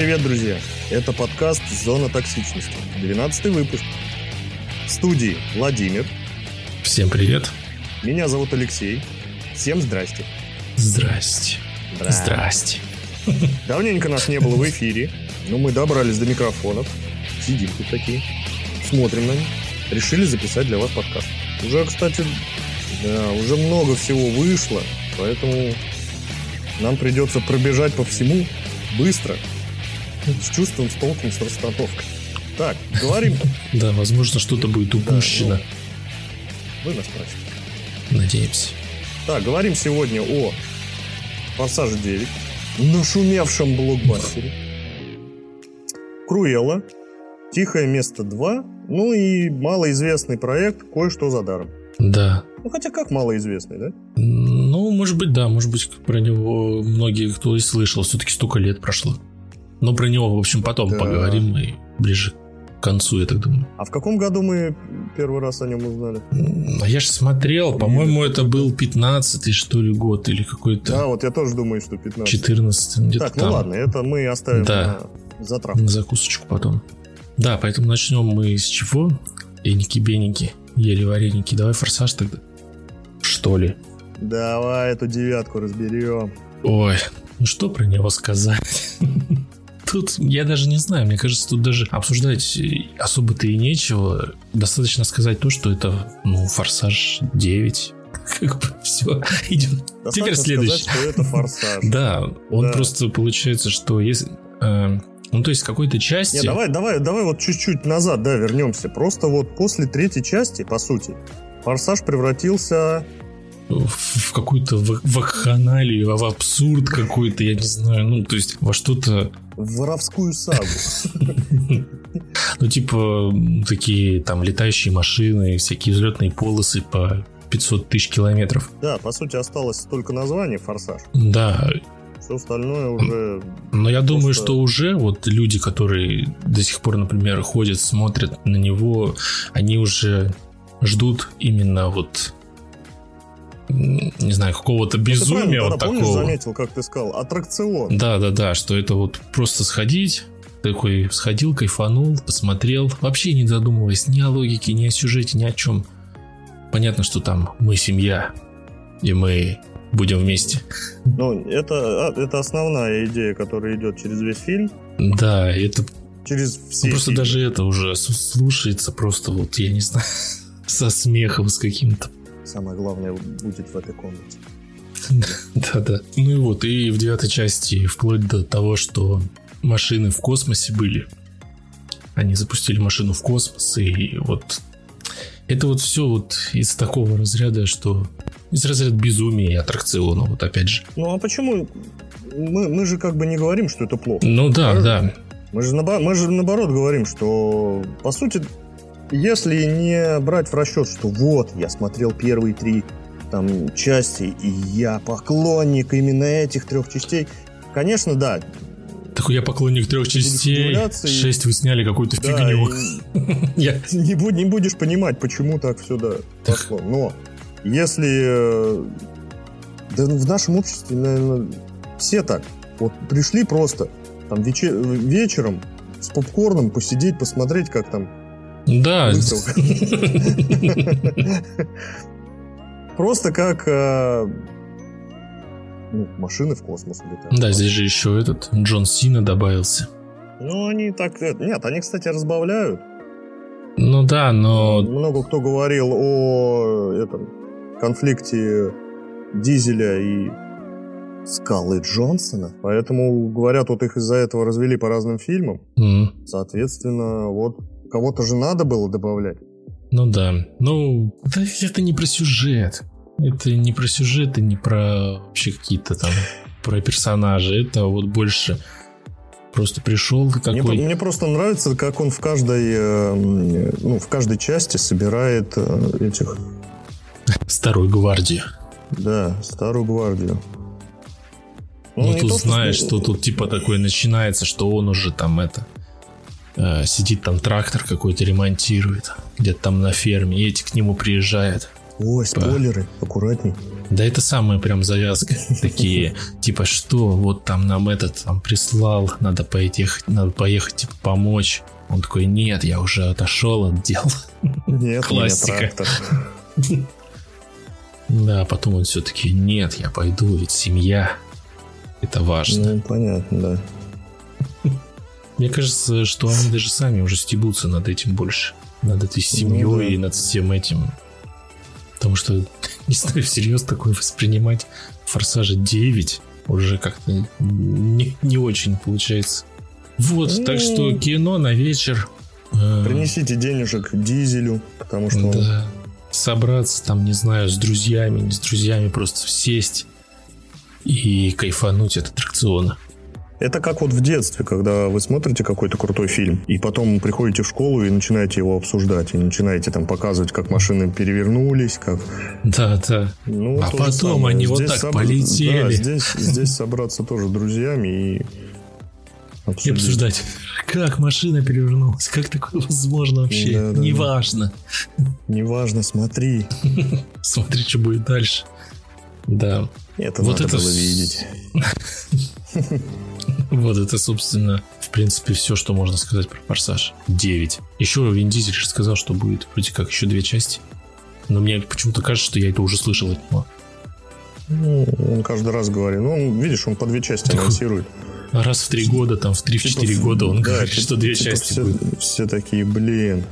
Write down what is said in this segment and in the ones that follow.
привет, друзья! Это подкаст «Зона токсичности», 12 выпуск. В студии Владимир. Всем привет. Меня зовут Алексей. Всем здрасте. Здрасте. Здрасте. Здрасте. Давненько нас не было в эфире, но мы добрались до микрофонов. Сидим тут такие, смотрим на них. Решили записать для вас подкаст. Уже, кстати, да, уже много всего вышло, поэтому нам придется пробежать по всему быстро, с чувством, с толком, с расстановкой. Так, говорим. Да, возможно, что-то будет упущено. Да, ну, вы нас простите. Надеемся. Так, говорим сегодня о Форсаже 9, нашумевшем блокбастере, Круэлла, Тихое место 2, ну и малоизвестный проект «Кое-что за даром». Да. Ну, хотя как малоизвестный, да? Ну, может быть, да. Может быть, про него многие кто и слышал. Все-таки столько лет прошло. Но про него, в общем, потом Да. поговорим и ближе к концу, я так думаю. А в каком году мы первый раз о нем узнали? А я же смотрел, по-моему, это был 15-й, что ли, год или Да, какой-то вот я тоже думаю, что 15. 14 где-то Так, ну там. ладно, это мы оставим Да. на затравку. На закусочку потом. Да, поэтому начнем мы с чего? Эники-беники, ели вареники. Давай форсаж тогда. Что ли? Давай эту девятку разберем. Ой, ну что про него сказать? Тут я даже не знаю, мне кажется, тут даже обсуждать особо-то и нечего. Достаточно сказать то, что это, ну, Форсаж 9. Как бы все идет. Теперь следующий. сказать, что это форсаж. Да, он Да. просто получается, что если... э, ну, то есть какой-то части... Не, давай, давай, давай вот чуть-чуть назад, да, вернемся. Просто вот после третьей части, по сути, Форсаж превратился... в, какую-то вакханалию, в абсурд какой-то, я не знаю, ну, то есть во что-то, в воровскую сагу. ну, типа, такие там летающие машины, всякие взлетные полосы по 500 тысяч километров. Да, по сути, осталось только название «Форсаж». Да, Все остальное уже... но я думаю, Просто- что уже вот люди, которые до сих пор, например, ходят, смотрят на него, они уже ждут именно вот не знаю, какого-то безумия вот такого. заметил, как ты сказал? Аттракцион. Да, да, да, что это вот просто сходить, такой сходил, кайфанул, посмотрел, вообще не задумываясь ни о логике, ни о сюжете, ни о чем. Понятно, что там мы семья, и мы будем вместе. Ну, это, а, это основная идея, которая идет через весь фильм. Да, это Через все ну, просто фильмы. даже это уже слушается просто вот, я не знаю, со смехом, с каким-то. Самое главное будет в этой комнате. Да-да. Ну и вот, и в девятой части, вплоть до того, что машины в космосе были. Они запустили машину в космос, и вот это вот все вот из такого разряда, что из разряда безумия и аттракциона, вот опять же. Ну, а почему... Мы, мы же как бы не говорим, что это плохо. Ну да, Правильно? да. Мы же, мы же наоборот говорим, что, по сути, если не брать в расчет, что вот, я смотрел первые три там, части, и я поклонник именно этих трех частей, конечно, да. Такой я поклонник трех частей. Шесть вы сняли какую-то да, фигню. не, бу- не будешь понимать, почему так все да, Так. пошло. Но если... э, Да в нашем обществе, наверное, все так. Вот пришли просто там вече- вечером с попкорном посидеть, посмотреть, как там Да. Просто как э, ну, машины в космос улетают. Да, здесь же еще этот Джон Сина добавился. Ну, они так... э, Нет, они, кстати, разбавляют. Ну да, но Много кто говорил о этом конфликте Дизеля и Скалы Джонсона. Поэтому, говорят, вот их из-за этого развели по разным фильмам. м, Соответственно, вот кого-то же надо было добавлять. Ну да. Ну, да это не про сюжет. Это не про сюжет и не про вообще какие-то там про персонажи. Это вот больше просто пришел Мне, такой. по- мне просто нравится, как он в каждой, э, ну, в каждой части собирает э, этих, Старую гвардию. да, старую гвардию. Ну, не тут то, что знаешь, с- что тут типа такое начинается, что он уже там это э, сидит там трактор какой-то ремонтирует, где-то там на ферме, и эти к нему приезжают. Ой, спойлеры, аккуратней. Да это самая прям завязка. Такие, типа, что вот там нам этот там прислал, надо пойти, надо поехать, типа, помочь. Он такой, нет, я уже отошел от дел. Нет, Классика. Да, потом он все-таки, нет, я пойду, ведь семья. Это важно. Ну, понятно, да. Мне кажется, что они даже сами уже стебутся над этим больше. Над этой семьей ну, да. и над всем этим. Потому что, не знаю, всерьез такое воспринимать Форсажа 9 уже как-то не, не очень получается. Вот, ну, так что кино на вечер. Э, Принесите денежек дизелю, потому что... Да. Собраться там, не знаю, с друзьями, не с друзьями, просто сесть и кайфануть от аттракциона. Это как вот в детстве, когда вы смотрите какой-то крутой фильм, и потом приходите в школу и начинаете его обсуждать, и начинаете там показывать, как машины перевернулись, как... Да, да. Ну, а потом они здесь вот так соб... полетели. Да, здесь, здесь собраться тоже с друзьями и обсудить. И обсуждать, как машина перевернулась, как такое возможно вообще, да, да, неважно. Неважно, смотри. Смотри, что будет дальше. Да. Это вот надо это было видеть. Вот это, собственно, в принципе, все, что можно сказать про Форсаж 9. Еще Вин Дизель сказал, что будет вроде как еще две части. Но мне почему-то кажется, что я это уже слышал от него. Ну, он каждый раз говорит. Ну, он, видишь, он по две части анонсирует. Раз в три года, там, в три-четыре типа, года он да, говорит, типа, что две типа части все, будет. Все такие, блин,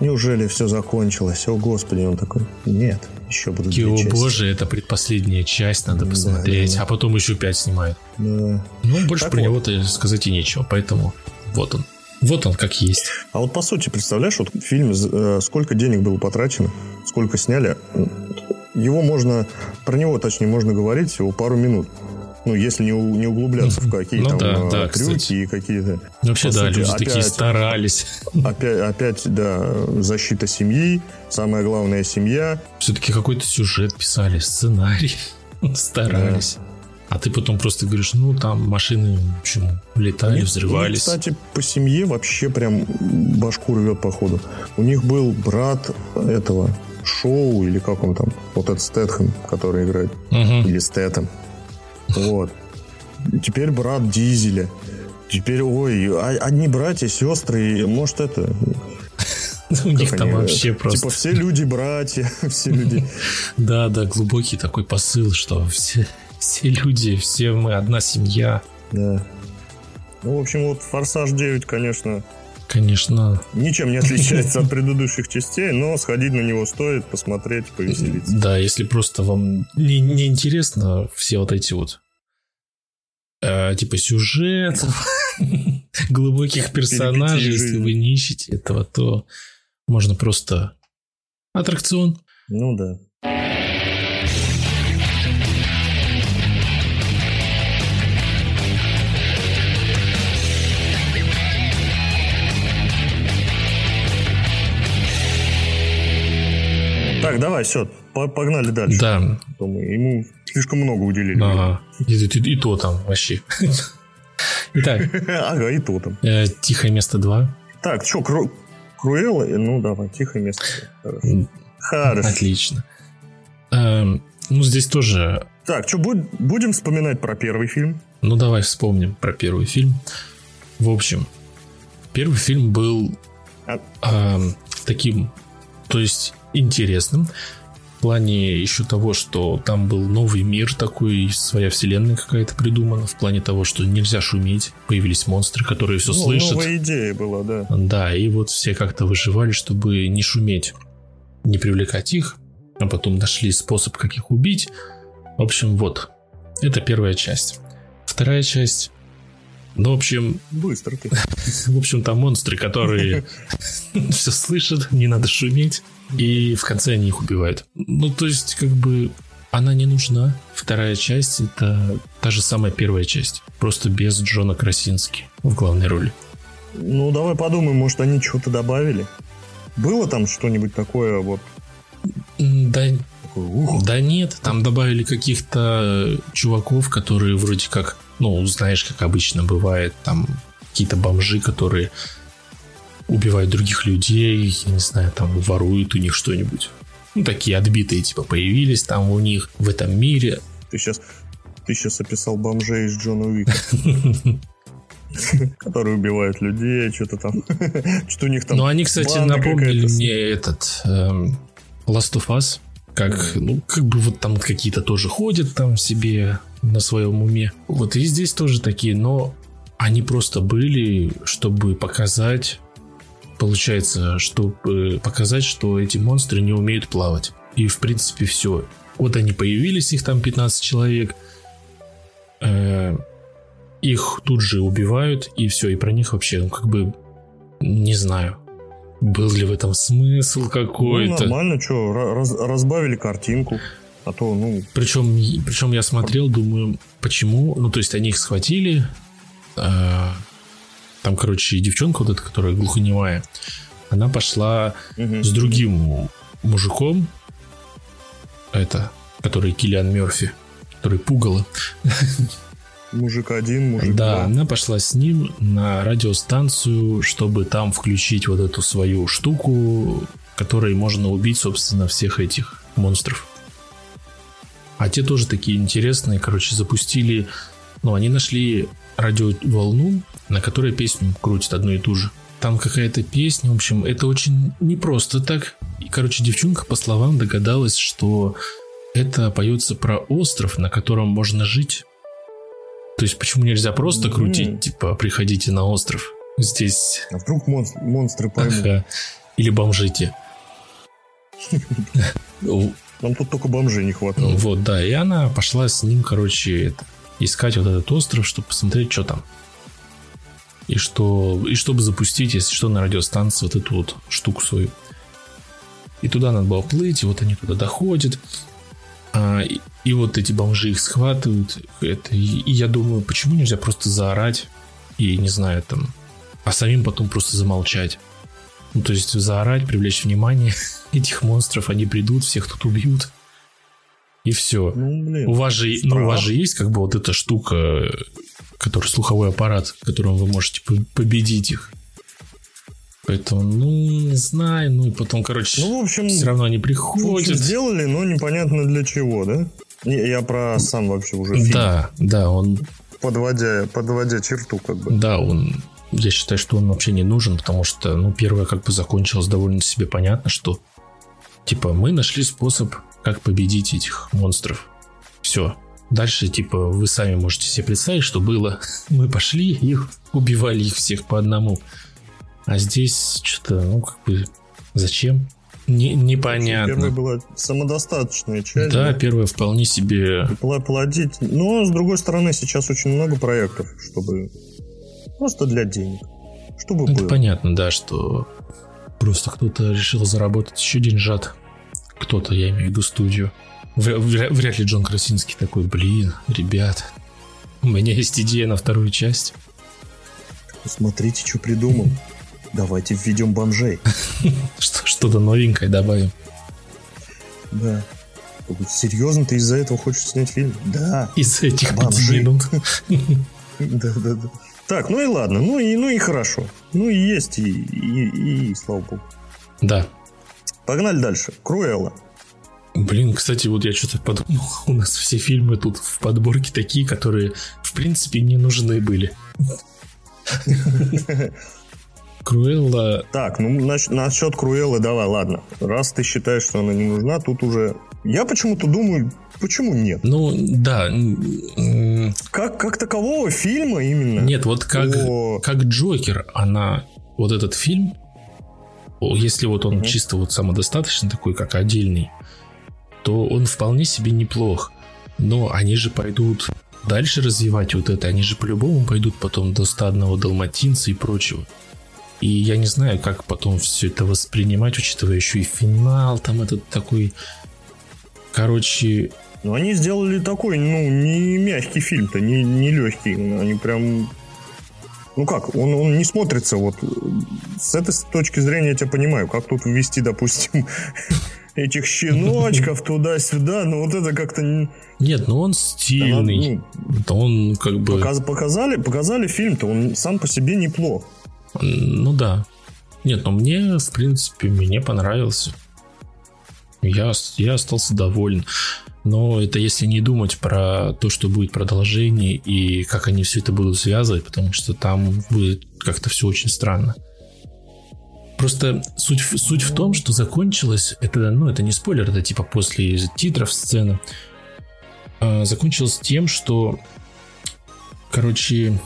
неужели все закончилось? О, Господи, он такой, нет, еще будут две О, части. боже, это предпоследняя часть, надо посмотреть, да, да. а потом еще пять снимают. Да. Ну, больше так про вот. него-то сказать и нечего, поэтому вот он. Вот он как есть. А вот по сути, представляешь, вот фильм, э, сколько денег было потрачено, сколько сняли, его можно, про него, точнее, можно говорить всего пару минут. Ну, если не, не углубляться в какие ну, там да, э, да, трюки кстати. и какие-то... Вообще, да, сути, люди опять, такие старались. Опять, опять, да, защита семьи, самая главная семья. Все-таки какой-то сюжет писали, сценарий, старались. Да. А ты потом просто говоришь, ну, там машины, общем, летали, взрывались. Ну, кстати, по семье вообще прям башку рвет, походу. У них был брат этого Шоу, или как он там, вот этот Стэтхэм, который играет, угу. или Стэтэм. Вот. Теперь брат Дизеля. Теперь, ой, а, одни братья, сестры, может это... У них там вообще просто... Типа все люди братья, все люди... Да, да, глубокий такой посыл, что все люди, все мы одна семья. Да. Ну, в общем, вот «Форсаж 9», конечно... Конечно. Ничем не отличается от предыдущих частей, но сходить на него стоит, посмотреть, повеселиться. Да, если просто вам не, не интересно все вот эти вот э, типа сюжетов, глубоких персонажей, если вы не ищете этого, то можно просто аттракцион. Ну да. Так, давай, все, погнали дальше. Да. Ему слишком много уделили. Ага. И, и, и то там вообще. Итак. Ага, и то там. Э, Тихое место 2. Так, что, Кру... Круэлла? Ну, давай, тихое место. Хорошо. Хорошо. Отлично. Эм, ну, здесь тоже... Так, что, будь, будем вспоминать про первый фильм? Ну, давай вспомним про первый фильм. В общем, первый фильм был а... э, таким... То есть интересным. В плане еще того, что там был новый мир такой, своя вселенная какая-то придумана, в плане того, что нельзя шуметь, появились монстры, которые все ну, слышат. Новая идея была, да. Да, и вот все как-то выживали, чтобы не шуметь, не привлекать их, а потом нашли способ, как их убить. В общем, вот, это первая часть. Вторая часть ну, в общем... Быстро ты. В общем, там монстры, которые все слышат, не надо шуметь. И в конце они их убивают. Ну, то есть, как бы, она не нужна. Вторая часть — это та же самая первая часть. Просто без Джона Красински в главной роли. Ну, давай подумаем, может, они что-то добавили? Было там что-нибудь такое вот... Да, Ух. да нет, там добавили каких-то чуваков, которые вроде как, ну, знаешь, как обычно бывает, там какие-то бомжи, которые убивают других людей, я не знаю, там воруют у них что-нибудь. ну, такие отбитые, типа, появились там у них в этом мире. Ты сейчас, ты сейчас описал бомжей из Джона Уика. Которые убивают людей, что-то там. Что у них там. Ну, они, кстати, напомнили мне этот эм, Last of Us. Как, ну, как бы вот там какие-то тоже ходят там себе на своем уме. Вот и здесь тоже такие, но они просто были, чтобы показать, получается, чтобы показать, что эти монстры не умеют плавать. И в принципе все. Вот они появились, их там 15 человек. Э, их тут же убивают, и все, и про них вообще, ну, как бы, не знаю. Был ли в этом смысл какой-то? Ну, нормально, что, раз, разбавили картинку. А то, ну... Причем, причем я смотрел, думаю, почему? Ну, то есть они их схватили, э, там, короче, девчонка вот эта, которая глухонемая, она пошла угу. с другим мужиком, это, который Киллиан Мерфи, который пугало. Мужик один, мужик Да, два. она пошла с ним на радиостанцию, чтобы там включить вот эту свою штуку, которой можно убить, собственно, всех этих монстров. А те тоже такие интересные, короче, запустили... Ну, они нашли радиоволну, на которой песню крутят одну и ту же. Там какая-то песня, в общем, это очень непросто так. И, короче, девчонка, по словам, догадалась, что это поется про остров, на котором можно жить. То есть, почему нельзя просто крутить, mm. типа, приходите на остров? Здесь... А вдруг мон- монстры поймут? Ага. Или бомжите. Нам тут только бомжей не хватало. Вот, да, и она пошла с ним, короче, искать вот этот остров, чтобы посмотреть, что там. И что, и чтобы запустить, если что, на радиостанции вот эту вот штуку свою. И туда надо было плыть, и вот они туда доходят. А, и, и вот эти бомжи их схватывают. Это, и, и я думаю, почему нельзя просто заорать и, не знаю, там, а самим потом просто замолчать. Ну, то есть заорать, привлечь внимание этих монстров, они придут, всех тут убьют. И все. Ну, блин, у, вас же, ну, у вас же есть как бы вот эта штука, который слуховой аппарат, которым вы можете победить их. Поэтому, ну, не знаю, ну и потом, короче, ну, в общем, все равно они приходят. В общем, сделали, но непонятно для чего, да? Я про сам вообще уже фильм. Да, да, он... Подводя, подводя черту, как бы. Да, он... Я считаю, что он вообще не нужен, потому что, ну, первое как бы закончилось довольно себе понятно, что, типа, мы нашли способ, как победить этих монстров. Все. Дальше, типа, вы сами можете себе представить, что было. Мы пошли и убивали их всех по одному. А здесь что-то, ну, как бы, зачем? Не, непонятно. Первая была самодостаточная часть. Да, да? первая вполне себе... Плодить. Но, с другой стороны, сейчас очень много проектов, чтобы... Просто для денег. Чтобы Это было. понятно, да, что просто кто-то решил заработать еще деньжат. Кто-то, я имею в виду студию. Вряд, вряд ли Джон Красинский такой, блин, ребят, у меня есть идея на вторую часть. Смотрите, что придумал. Давайте введем бомжей. Что-то новенькое добавим. Да. Серьезно, ты из-за этого хочешь снять фильм? Да. Из этих бомжей. Да, да, да. Так, ну и ладно, ну и, ну и хорошо. Ну и есть, и, и, и слава богу. Да. Погнали дальше. Круэлла. Блин, кстати, вот я что-то подумал, у нас все фильмы тут в подборке такие, которые, в принципе, не нужны были. Круэлла... Так, ну насчет, насчет Круэллы давай, ладно. Раз ты считаешь, что она не нужна, тут уже... Я почему-то думаю, почему нет? Ну, да. Как, как такового фильма именно? Нет, вот как, о... как Джокер, она... Вот этот фильм, если вот он угу. чисто вот самодостаточный такой, как отдельный, то он вполне себе неплох. Но они же пойдут дальше развивать вот это, они же по-любому пойдут потом до стадного далматинца и прочего. И я не знаю, как потом все это воспринимать, учитывая еще и финал, там этот такой... Короче... Ну, они сделали такой, ну, не мягкий фильм-то, не, не легкий. Они прям... Ну как, он, он не смотрится вот... С этой точки зрения я тебя понимаю, как тут ввести, допустим, этих щеночков туда-сюда, но вот это как-то... Нет, ну он стильный. Ну, он как бы... Показали, показали фильм-то, он сам по себе неплох. Ну да. Нет, но мне, в принципе, мне понравился. Я, я остался доволен. Но это если не думать про то, что будет продолжение и как они все это будут связывать, потому что там будет как-то все очень странно. Просто суть, суть в том, что закончилось, это, ну, это не спойлер, это типа после титров сцена, а, закончилось тем, что, короче,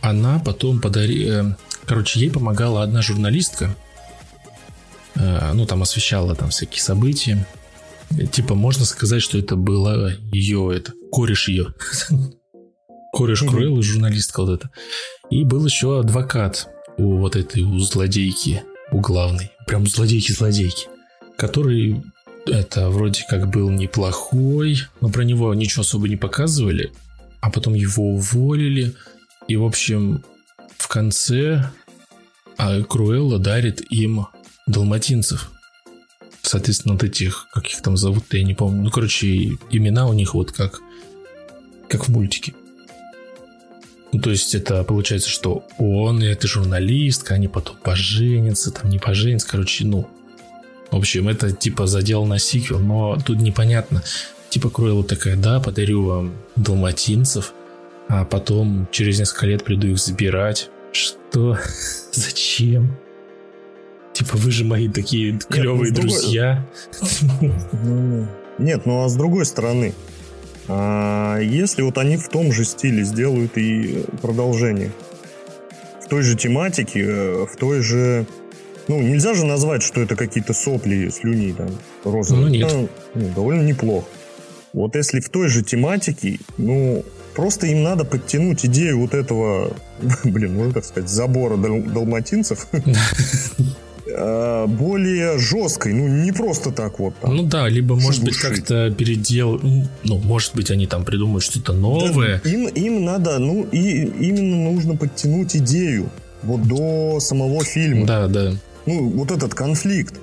она потом подарила, э, короче, ей помогала одна журналистка, э, ну, там освещала там всякие события, типа, можно сказать, что это была ее, это, кореш ее, кореш Круэллы, журналистка вот эта, и был еще адвокат, у вот этой у злодейки, у главной, прям злодейки-злодейки, который это вроде как был неплохой, но про него ничего особо не показывали, а потом его уволили, и в общем в конце а Круэлла дарит им далматинцев. Соответственно, вот этих, как их там зовут, я не помню. Ну, короче, имена у них вот как, как в мультике. Ну, то есть это получается, что он и эта журналистка, они потом поженятся, там не поженятся, короче, ну. В общем, это типа задел на сиквел, но тут непонятно. Типа Круэлла такая, да, подарю вам далматинцев, а потом через несколько лет приду их забирать. Что? Зачем? Типа вы же мои такие клевые ну, друзья. Другой... Нет, ну а с другой стороны, а если вот они в том же стиле сделают и продолжение, в той же тематике, э, в той же... Ну, нельзя же назвать, что это какие-то сопли, слюни там, розовые. Ну, нет. Это, ну, довольно неплохо. Вот если в той же тематике, ну, просто им надо подтянуть идею вот этого, блин, можно так сказать, забора дал- далматинцев Э, более жесткой, ну не просто так вот. Там, ну да, либо может быть как-то передел, ну может быть они там придумают что-то новое. Да, им им надо, ну и именно нужно подтянуть идею вот до самого фильма. Да, да. Ну вот этот конфликт.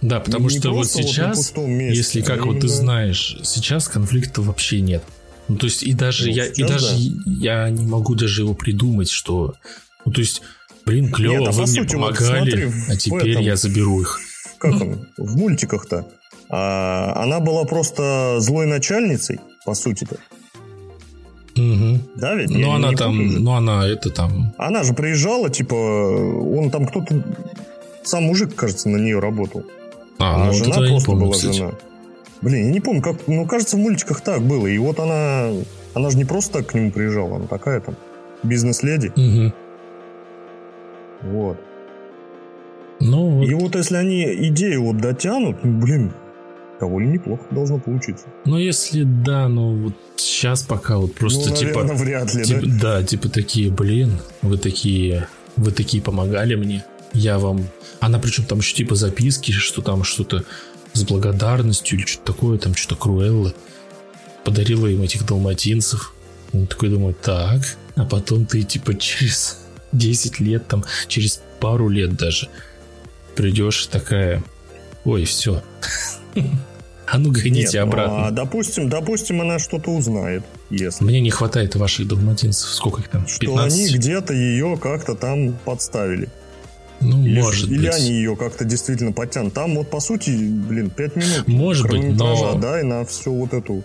Да, потому не что вот сейчас, вот месте, если как а вот именно... ты знаешь, сейчас конфликта вообще нет. Ну то есть и даже ну, я и даже да. я не могу даже его придумать, что, ну то есть Блин, клево, Нет, а вы мне помогали, вот смотри, а теперь этом, я заберу их. Как он? В мультиках-то. А, она была просто злой начальницей, по сути-то. Угу. Да, ведь? Ну, она там, помню. ну, она это там... Она же приезжала, типа, он там кто-то... Сам мужик, кажется, на нее работал. А, а ну, жена просто помню, была кстати. жена. Блин, я не помню, как... Ну, кажется, в мультиках так было. И вот она... Она же не просто так к нему приезжала, она такая там бизнес-леди. Угу. Вот. Ну. И вот если они идею вот дотянут, ну, блин, довольно неплохо должно получиться. Ну, если да, ну вот сейчас пока вот просто ну, типа... наверное, вряд ли, типа, да? Да, типа такие, блин, вы такие, вы такие помогали мне, я вам... Она причем там еще типа записки, что там что-то с благодарностью или что-то такое, там что-то Круэлла подарила им этих далматинцев. Он такой думает, так, а потом ты типа через 10 лет, там, через пару лет даже, придешь такая, ой, все. А ну гоните Нет, обратно. Ну, а допустим, допустим, она что-то узнает, если. Мне не хватает ваших далматинцев. Сколько их там? 15? Что они где-то ее как-то там подставили. Ну, или, может или быть. они ее как-то действительно подтянут. Там вот, по сути, блин, 5 минут. Может быть, но... да, и на всю вот эту...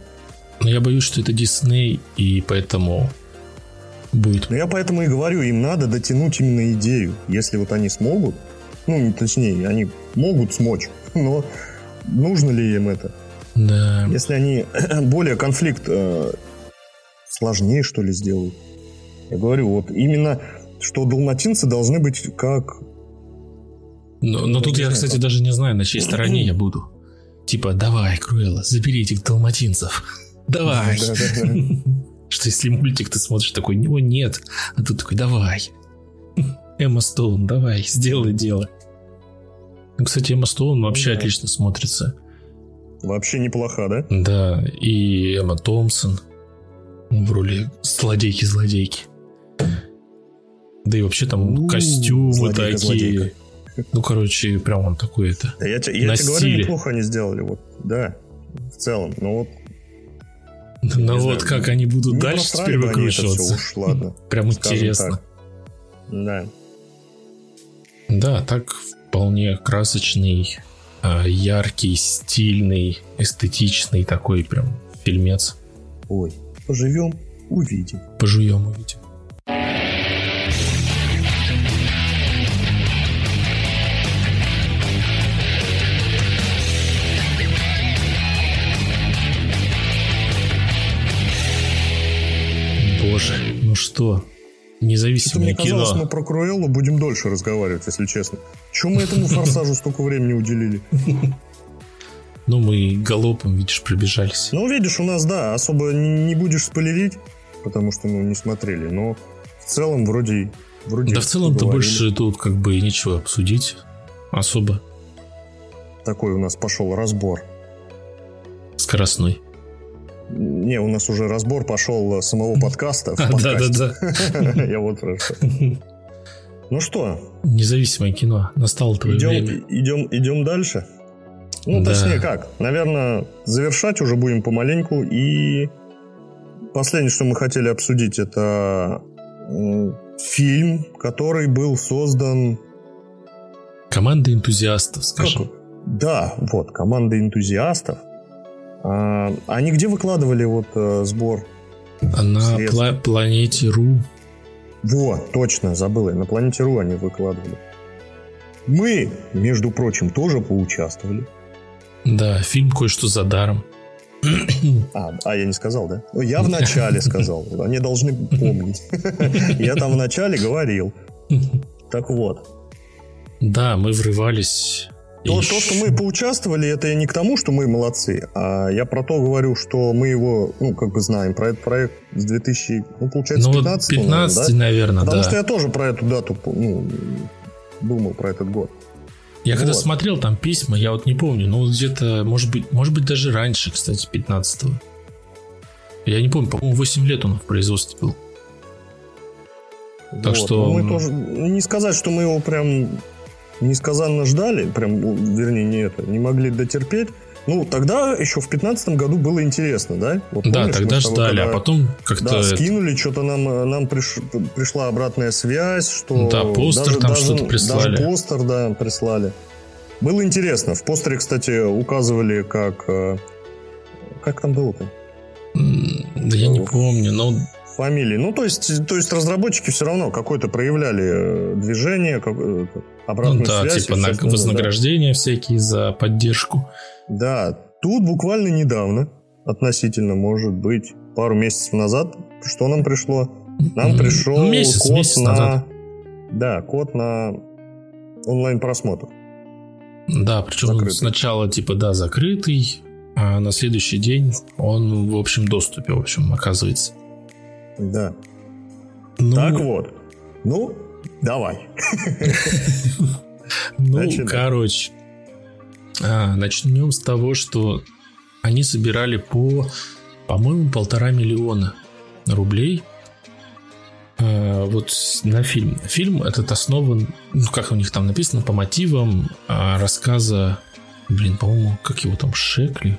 Но я боюсь, что это Дисней, и поэтому будет. Но я поэтому и говорю, им надо дотянуть именно идею. Если вот они смогут, ну, точнее, они могут смочь, но нужно ли им это? Да. Если они более конфликт э, сложнее, что ли, сделают. Я говорю, вот именно, что далматинцы должны быть как... Но, но тут я, кстати, как... даже не знаю, на чьей стороне я буду. Типа, давай, Круэлла, забери этих далматинцев. Давай. Да, да, да. Что если мультик ты смотришь такой, него нет, а тут такой, давай. Эмма Стоун, давай, сделай дело. Ну, кстати, Эмма Стоун вообще да. отлично смотрится. Вообще неплоха, да? Да, и Эмма Томпсон в роли злодейки-злодейки. Да и вообще там ну, костюмы злодейка, такие. Злодейка. Ну, короче, прям он такой это. Да я, я тебе говорю, неплохо они сделали. Вот, да, в целом. Но вот ну вот как они будут дальше теперь выкручиваться. Уж, ладно. Прям интересно. Да. Да, так вполне красочный э, яркий, стильный, эстетичный такой прям фильмец. Ой, поживем, увидим. Пожуем, увидим. Боже, ну что, независимое Что-то мне казалось, кино. мы про Круэллу будем дольше разговаривать, если честно. Чего мы этому форсажу столько времени уделили? Ну, мы галопом, видишь, пробежались. Ну, видишь, у нас, да, особо не будешь спойлерить, потому что, ну, не смотрели, но в целом вроде... вроде Да в целом-то больше тут как бы и нечего обсудить особо Такой у нас пошел разбор. скоростной. Не, у нас уже разбор пошел самого подкаста. Да-да-да. Я вот про что. Ну что, Независимое кино. Настало твое идем, время. идем, идем дальше? Ну, Да. точнее как, наверное, завершать уже будем помаленьку. И последнее, что мы хотели обсудить, это фильм, который был создан... Команда энтузиастов, Как? скажем. Да, вот, команда энтузиастов. А, они где выкладывали вот э, сбор? На пла- планете Ру. Во, точно, забыл я, на планете Ру они выкладывали. Мы, между прочим, тоже поучаствовали. Да, фильм кое-что за даром. А, а, я не сказал, да? Ну, я в начале сказал. Они должны помнить. Я там в начале говорил. Так вот. Да, мы врывались. То, то, что мы поучаствовали, это не к тому, что мы молодцы, а я про то говорю, что мы его, ну, как бы знаем, про этот проект с 2000, ну, получается, Ну, 15 15 наверное, Потому да. что я тоже про эту дату, ну, думал про этот год. Я когда Вот. смотрел там письма, я вот не помню, ну где-то, может быть, может быть даже раньше, кстати, 15-го. Я не помню, по-моему, 8 лет он в производстве был. Так что, ну, мы тоже, не сказать, что мы его прям несказанно ждали, прям, ну, вернее, не это, не могли дотерпеть. Ну, тогда еще в 15 году было интересно, да? Вот Да, помнишь, тогда тобой ждали, а когда- потом как-то... Да, скинули, что-то нам, нам приш- пришла обратная связь, что... Да, постер там что-то прислали. Даже постер, да, прислали. Было интересно. В постере, кстати, указывали, как... э, Как там было-то? Да я не помню, но Фамилии. Ну, то есть, то есть разработчики все равно какое-то проявляли э, движение, как- э, обратную ну да, связь. типа на вознаграждения всякие за поддержку. Да. да, тут буквально недавно, относительно, может быть, пару месяцев назад, что нам пришло? Нам М, пришел ну, месяц, код месяц на... назад. Да, код на онлайн-просмотр. Да, причем Закрытый. сначала типа да закрытый, а на следующий день он в общем доступе, в общем, оказывается. Да. Ну, Так вот. Ну, давай. Ну, короче, а, начнем с того, что они собирали по, по-моему, полтора миллиона рублей. а, вот на фильм. Фильм этот основан, ну, как у них там написано, по мотивам а, рассказа, блин, по-моему, как его там, Шекли?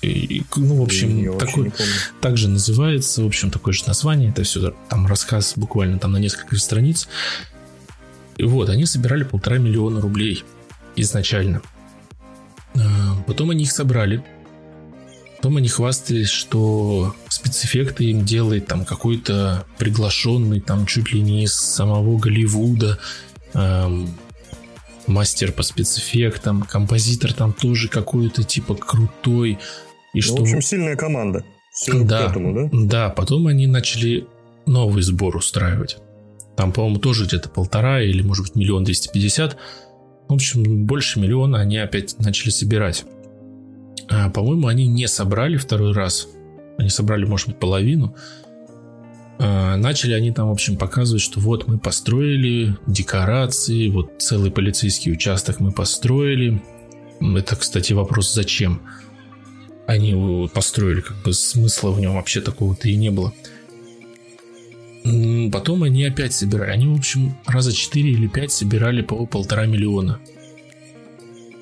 И, ну, в общем, Я такой, также называется, в общем, такое же название, это все там рассказ буквально там на несколько страниц. И вот, они собирали полтора миллиона рублей изначально. А, Потом они их собрали. Потом они хвастались, что спецэффекты им делает там какой-то приглашенный там чуть ли не из самого Голливуда эм, мастер по спецэффектам, композитор там тоже какой-то типа крутой. И Ну, что в общем, сильная команда. Все да, этому, да? да, потом они начали новый сбор устраивать. Там, по-моему, тоже где-то полтора или, может быть, миллион двести пятьдесят. В общем, больше миллиона они опять начали собирать. А, по-моему, они не собрали второй раз. Они собрали, может быть, половину. А, начали они там, в общем, показывать, что вот мы построили декорации, вот целый полицейский участок мы построили. Это, кстати, вопрос, зачем? Они его построили, как бы смысла в нем вообще такого-то и не было. Потом они опять собирали. Они, в общем, раза 4 или 5 собирали по полтора миллиона.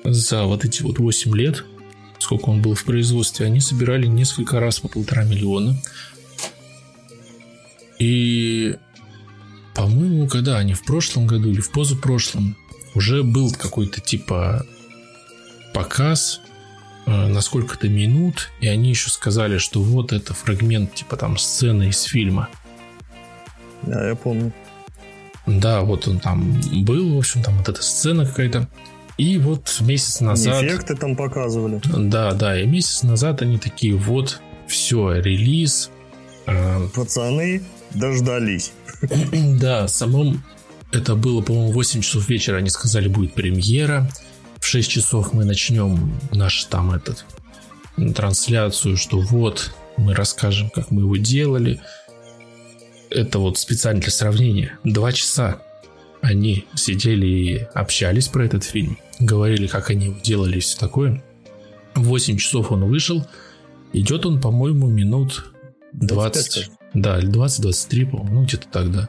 За вот эти вот 8 лет, сколько он был в производстве, они собирали несколько раз по полтора миллиона. И, по-моему, когда они в прошлом году или в позапрошлом, уже был какой-то типа показ на сколько-то минут, и они еще сказали, что вот это фрагмент, типа там сцены из фильма. Да, я помню. Да, вот он там был, в общем, там вот эта сцена какая-то. И вот месяц назад... Эффекты там показывали. Да, да, и месяц назад они такие, вот, все, релиз. Э, Пацаны дождались. Да, самом это было, по-моему, 8 часов вечера, они сказали, будет премьера. В 6 часов мы начнем наш там этот трансляцию, что вот, мы расскажем, как мы его делали. Это вот специально для сравнения. Два часа они сидели и общались про этот фильм, говорили, как они его делали и все такое. В 8 часов он вышел. Идет он, по-моему, минут 20. 25, да, 20-23, по-моему, ну где-то так, да.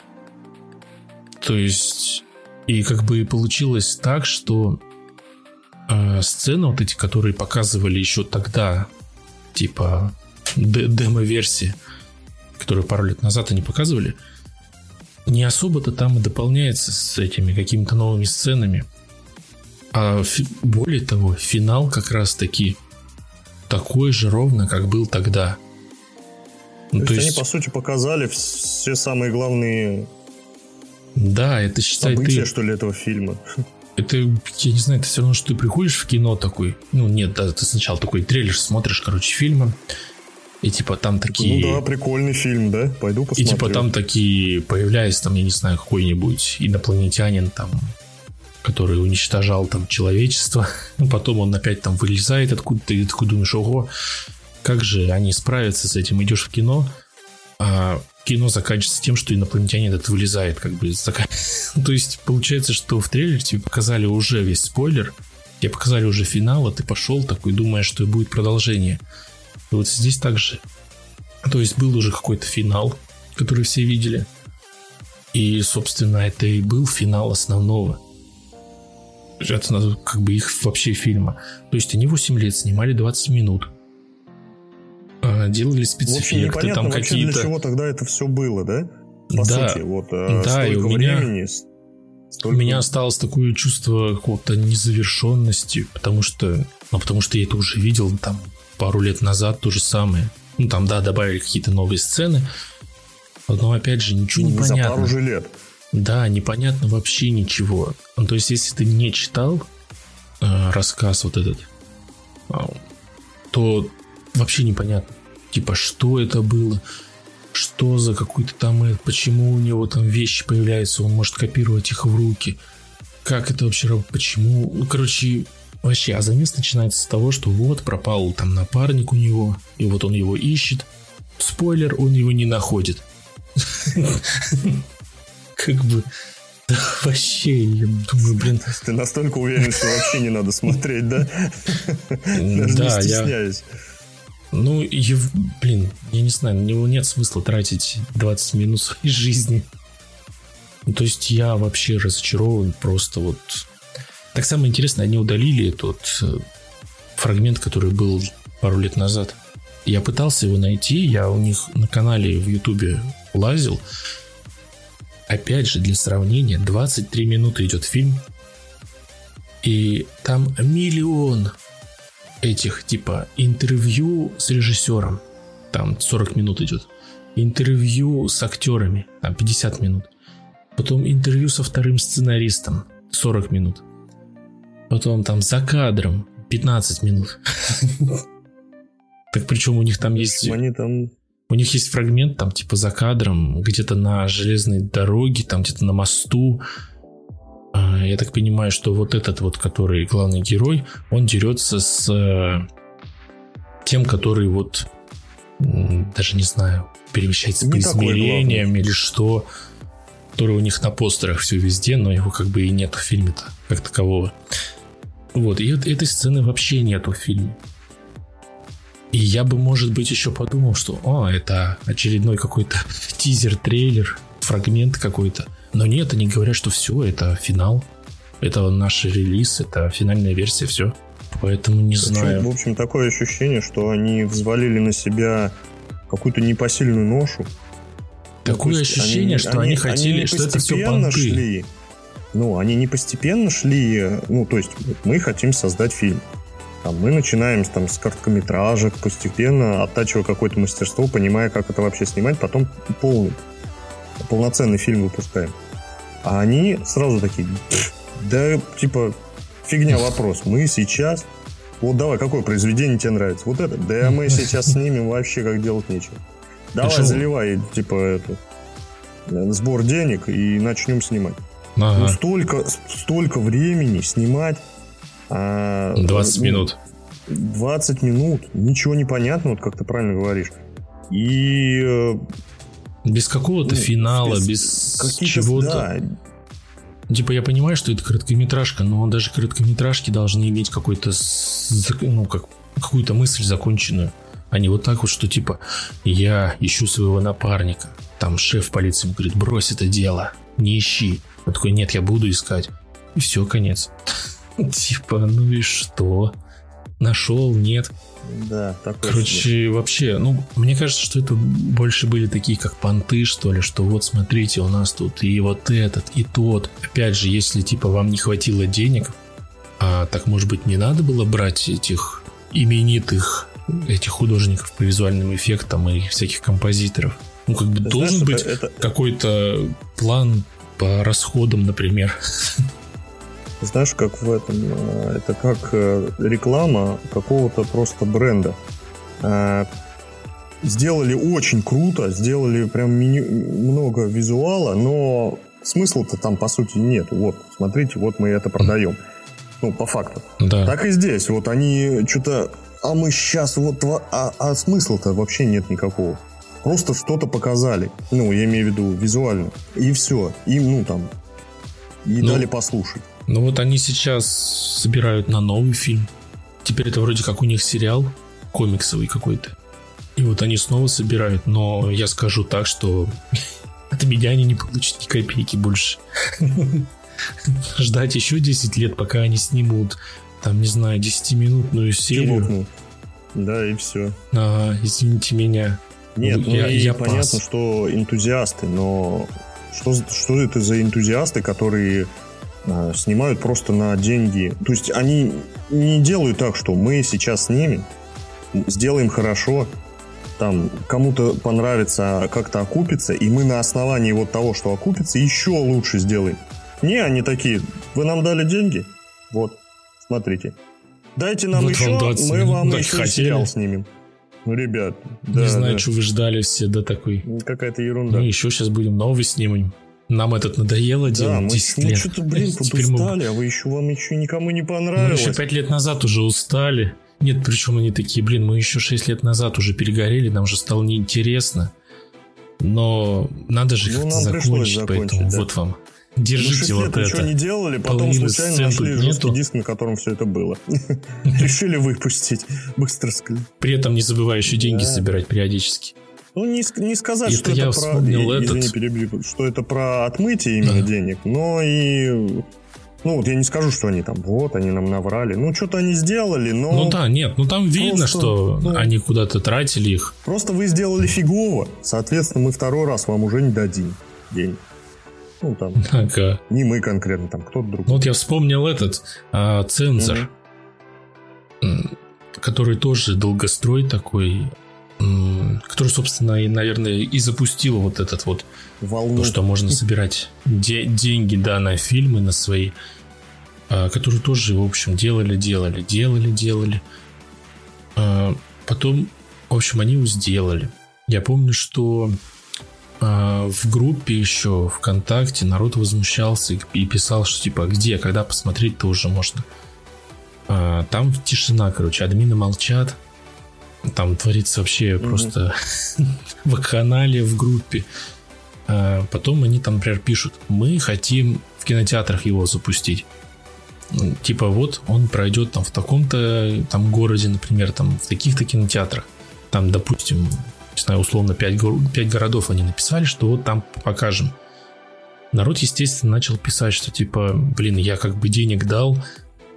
То есть, и как бы получилось так, что э, сцены вот эти, которые показывали еще тогда, типа демо-версии, которые пару лет назад они показывали, не особо-то там и дополняется с этими какими-то новыми сценами. А более того, финал как раз-таки такой же ровно, как был тогда. Ну, то, то есть, есть они, по сути, показали все самые главные да, это считай События, ты... что ли, этого фильма. Это, я не знаю, это все равно, что ты приходишь в кино такой, ну нет, да, ты сначала такой трейлер смотришь, короче, фильма, и типа там такие... Ну да, прикольный фильм, да? Пойду посмотрю. И типа там такие, появляясь там, я не знаю, какой-нибудь инопланетянин там, который уничтожал там человечество. Потом он опять там вылезает откуда-то, и ты такой думаешь, ого, как же они справятся с этим? Идешь в кино, а кино заканчивается тем, что инопланетянин этот вылезает, как бы. То есть получается, что в трейлере тебе показали уже весь спойлер, тебе показали уже финал, а ты пошел такой, думая, что будет продолжение. И вот здесь также. То есть был уже какой-то финал, который все видели. И, собственно, это и был финал основного. Это как бы их вообще фильма. То есть они 8 лет снимали 20 минут. А, делали спецэффекты, там какие-то... для чего тогда это все было, да? По да, сути, вот э, да, и у меня, времени, столько... у меня осталось такое чувство какого-то незавершенности, потому что, ну, потому что я это уже видел там пару лет назад, то же самое. Ну, там, да, добавили какие-то новые сцены, но, опять же, ничего ну, не понятно. За пару же лет. Да, непонятно вообще ничего. Ну, то есть, если ты не читал э, рассказ вот этот, то вообще непонятно. Типа, что это было? Что за какой-то там... Почему у него там вещи появляются? Он может копировать их в руки. Как это вообще работает? Почему? Ну, короче, вообще, а замес начинается с того, что вот пропал там напарник у него, и вот он его ищет. Спойлер, он его не находит. Как бы... Да, вообще, я думаю, блин. Ты настолько уверен, что вообще не надо смотреть, да? Даже не стесняюсь. Ну, и, блин, я не знаю, на него нет смысла тратить 20 минут своей жизни. Ну, то есть я вообще разочарован просто вот... Так самое интересное, они удалили тот э, фрагмент, который был пару лет назад. Я пытался его найти, я у них на канале в Ютубе лазил. Опять же, для сравнения, 23 минуты идет фильм, и там миллион этих типа интервью с режиссером, там 40 минут идет, интервью с актерами, там 50 минут, потом интервью со вторым сценаристом, 40 минут, потом там за кадром 15 минут. Так причем у них там есть... Они там... У них есть фрагмент там типа за кадром, где-то на железной дороге, там где-то на мосту, я так понимаю, что вот этот вот, который главный герой, он дерется с э, тем, который вот даже не знаю, перемещается не по измерениям или что, который у них на постерах все везде, но его как бы и нет в фильме-то как такового. Вот, и этой сцены вообще нету в фильме. И я бы, может быть, еще подумал, что, о, это очередной какой-то тизер-трейлер, фрагмент какой-то. Но нет, они говорят, что все, это финал. Это наш релиз, это финальная версия, все. Поэтому не знаю. В общем, такое ощущение, что они взвалили на себя какую-то непосильную ношу. Такое ну, ощущение, они, что они, они хотели, они что это все понты. Шли, ну, они не постепенно шли, ну, то есть мы хотим создать фильм. Там, мы начинаем там, с короткометражек, постепенно оттачивая какое-то мастерство, понимая, как это вообще снимать, потом полный, полноценный фильм выпускаем. А они сразу такие, да, типа, фигня вопрос. Мы сейчас... Вот давай, какое произведение тебе нравится? Вот это? Да мы сейчас снимем вообще как делать нечего. Давай, заливай, типа, это, сбор денег и начнем снимать. Ага. Ну, столько, столько времени снимать. 20 а, ну, минут. 20 минут. Ничего не понятно, вот как ты правильно говоришь. И... Без какого-то ну, финала, без, без чего-то. Да. Типа я понимаю, что это короткометражка, но даже короткометражки должны иметь какой-то, ну, как, какую-то мысль законченную. А не вот так вот, что типа я ищу своего напарника. Там шеф полиции говорит, брось это дело, не ищи. Он такой, нет, я буду искать. И все, конец. Типа, ну и что? Нашел, нет. Да, такой Короче, себе. вообще, ну, мне кажется, что это больше были такие, как понты, что ли, что вот смотрите, у нас тут и вот этот, и тот. Опять же, если, типа, вам не хватило денег, а так, может быть, не надо было брать этих именитых этих художников по визуальным эффектам и всяких композиторов. Ну, как бы Ты должен знаешь, быть это... какой-то план по расходам, например. Знаешь, как в этом, э, это как э, реклама какого-то просто бренда. Э, сделали очень круто, сделали прям мини- много визуала, но смысла-то там по сути нет. Вот, смотрите, вот мы это продаем. Ну, по факту. Да. Так и здесь. Вот они что-то... А мы сейчас вот... А, а смысла-то вообще нет никакого. Просто что-то показали. Ну, я имею в виду визуально. И все. И, ну, там... И ну, дали послушать. Ну, вот они сейчас собирают на новый фильм. Теперь это вроде как у них сериал комиксовый какой-то. И вот они снова собирают. Но я скажу так, что от меня они не получат ни копейки больше. Ждать еще 10 лет, пока они снимут, там, не знаю, 10-минутную серию. Да, и все. А, извините меня. Нет, ну, я, и я понятно, пас. что энтузиасты, но что, что это за энтузиасты, которые снимают просто на деньги? То есть они не делают так, что мы сейчас снимем, сделаем хорошо, там кому-то понравится, как-то окупится, и мы на основании вот того, что окупится, еще лучше сделаем. Не, они такие, вы нам дали деньги? Вот, смотрите. Дайте нам вот еще, вам мы вам еще хотели. сериал снимем. Ну, ребят, да, Не знаю, да. что вы ждали все, да, такой. Какая-то ерунда. Мы еще сейчас будем новый снимем. Нам этот надоело делать да, мы, 10 мы лет. что-то, блин, подустали, мы... а вы еще, вам еще никому не понравилось. Мы еще 5 лет назад уже устали. Нет, причем они такие, блин, мы еще 6 лет назад уже перегорели, нам же стало неинтересно. Но надо же ну, как-то закончить, поэтому да. вот вам. Держите вот это. ничего не делали, потом случайно нашли жесткий диск, на котором все это было. Решили выпустить. Быстро склеить. При этом не забывая еще деньги собирать периодически. Ну, не, не сказать, что это про... Извини, перебью, что это про отмытие именно денег, но и ну, вот я не скажу, что они там, вот, они нам наврали. Ну, что-то они сделали, но... Ну да, нет, ну там видно, просто, что ну, они куда-то тратили их. Просто вы сделали фигово, соответственно, мы второй раз вам уже не дадим денег. Ну, там. Ага. Не мы конкретно, там кто-то другой. Вот я вспомнил этот а, цензор, угу. который тоже долгострой такой, который, собственно, и, наверное, и запустил вот этот вот Волну. то, что можно собирать де- деньги, да, на фильмы, на свои, а, которые тоже, в общем, делали, делали, делали, делали. А, потом, в общем, они его сделали. Я помню, что а, в группе еще ВКонтакте народ возмущался и писал, что типа где, когда посмотреть-то уже можно. А, там тишина, короче, админы молчат. Там творится вообще mm-hmm. просто в канале, в группе. А, потом они там, например, пишут, мы хотим в кинотеатрах его запустить. Ну, типа вот он пройдет там в таком-то там городе, например, там в таких-то кинотеатрах. Там, допустим, не знаю, условно 5, 5 городов они написали, что вот там покажем. Народ, естественно, начал писать, что типа, блин, я как бы денег дал,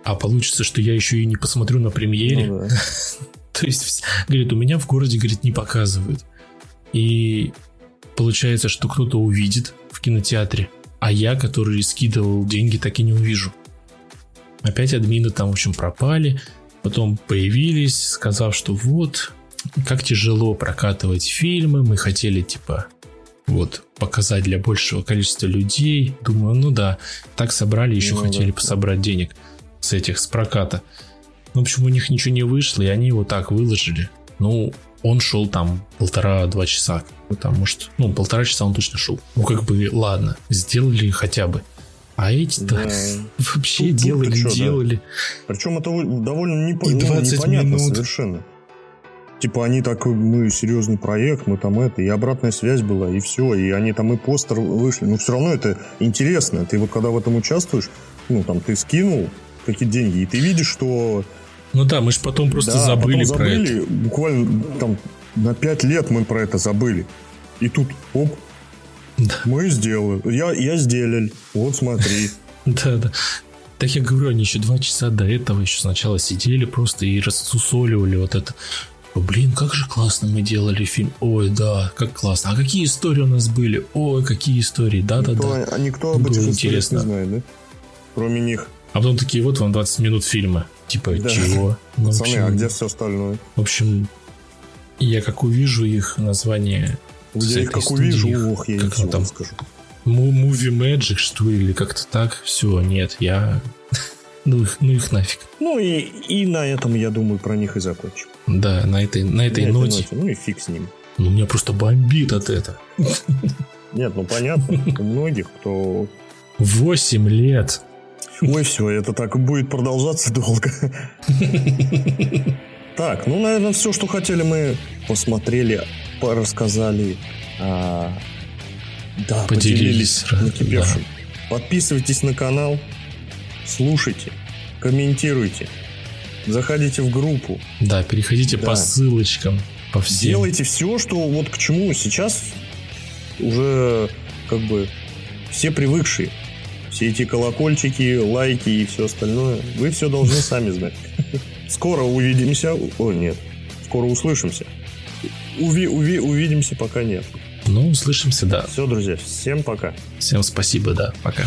а получится, что я еще и не посмотрю на премьере. Ну, да. То есть, говорит, у меня в городе, говорит, не показывают. И получается, что кто-то увидит в кинотеатре, а я, который скидывал деньги, так и не увижу. Опять админы там, в общем, пропали. потом появились, сказав, что вот, как тяжело прокатывать фильмы, мы хотели, типа, вот, показать для большего количества людей. Думаю, ну да, так собрали, еще ну, хотели да. собрать денег с этих, с проката. Ну, в общем, у них ничего не вышло, и они его так выложили. Ну, он шел там полтора-два часа. Потому что, ну, полтора часа он точно шел. Ну, как бы, ладно, сделали хотя бы. А эти-то да. вообще тут, делали, тут делали. Да. Причем это довольно не, и 20 ну, непонятно минут. совершенно. Типа они так, мы серьезный проект, мы там это, и обратная связь была, и все, и они там и постер вышли. Но все равно это интересно. Ты вот когда в этом участвуешь, ну там ты скинул какие деньги, и ты видишь, что... Ну да, мы же потом просто да, забыли, потом забыли про это. Буквально там на пять лет мы про это забыли. И тут, оп, да. Мы сделали. Я, я сделал. Вот смотри. Да, да. Так я говорю, они еще два часа до этого еще сначала сидели просто и рассусоливали вот это. Блин, как же классно мы делали фильм. Ой, да, как классно. А какие истории у нас были? Ой, какие истории. Да, да, да. А никто об этих интересно. не знает, да? Кроме них. А потом такие, вот вам 20 минут фильма. Типа, да. чего? Ну, Пацаны, общем, а где все остальное? В общем, я как увижу их название я их как увижу, ох, я как там скажу. Movie Magic, что ли, или как-то так. Все, нет, я... Ну их, ну их нафиг. Ну и, и на этом, я думаю, про них и закончим. Да, на этой, на этой на ноте. Этой ноте. Ну и фиг с ним. Ну, меня просто бомбит от этого. Нет, ну понятно, у многих, кто... Восемь лет. Ой, все, это так будет продолжаться долго. Так, ну, наверное, все, что хотели, мы посмотрели рассказали, а, да, поделились, поделились Да. Подписывайтесь на канал, слушайте, комментируйте, заходите в группу. Да, переходите да. по ссылочкам, по всем. Делайте все, что вот к чему сейчас уже как бы все привыкшие. Все эти колокольчики, лайки и все остальное. Вы все должны сами знать. Скоро увидимся. О, нет. Скоро услышимся. Уви, уви, увидимся, пока нет. Ну, услышимся, да. Все, друзья, всем пока. Всем спасибо, да, пока.